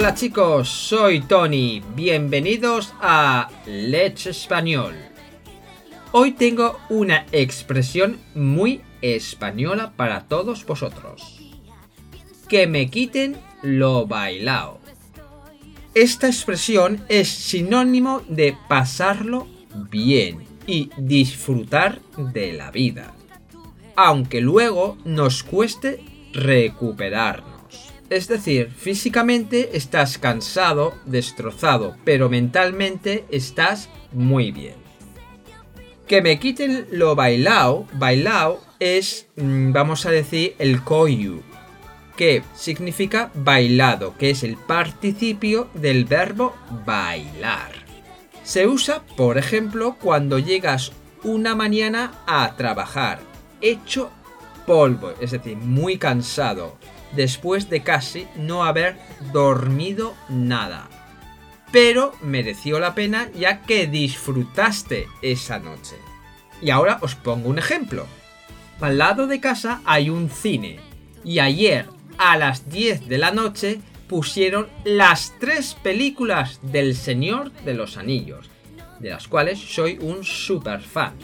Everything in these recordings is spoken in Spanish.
Hola chicos, soy Tony. Bienvenidos a Let's Español. Hoy tengo una expresión muy española para todos vosotros. Que me quiten lo bailao. Esta expresión es sinónimo de pasarlo bien y disfrutar de la vida. Aunque luego nos cueste recuperarnos. Es decir, físicamente estás cansado, destrozado, pero mentalmente estás muy bien. Que me quiten lo bailao, bailao es, mm, vamos a decir, el koyu, que significa bailado, que es el participio del verbo bailar. Se usa, por ejemplo, cuando llegas una mañana a trabajar, hecho polvo, es decir, muy cansado, después de casi no haber dormido nada. Pero mereció la pena ya que disfrutaste esa noche. Y ahora os pongo un ejemplo. Al lado de casa hay un cine. Y ayer a las 10 de la noche pusieron las tres películas del Señor de los Anillos, de las cuales soy un super fan.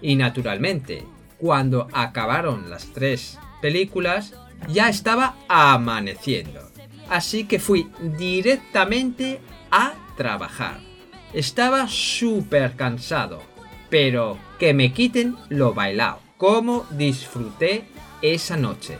Y naturalmente, cuando acabaron las tres películas, ya estaba amaneciendo. Así que fui directamente a trabajar. Estaba súper cansado, pero que me quiten lo bailado. Cómo disfruté esa noche.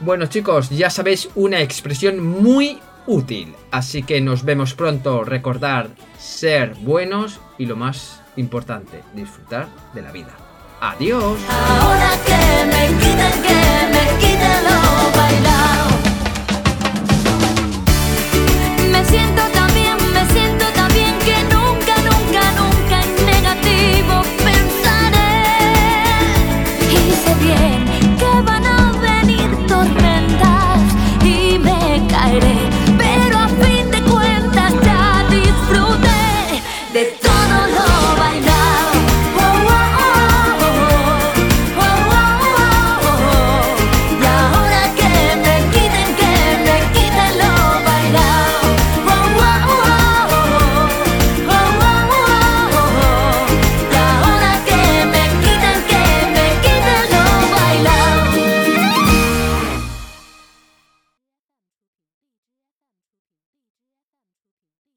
Bueno chicos, ya sabéis una expresión muy útil, así que nos vemos pronto. Recordar ser buenos y lo más importante, disfrutar de la vida. Adiós. Ahora que me bien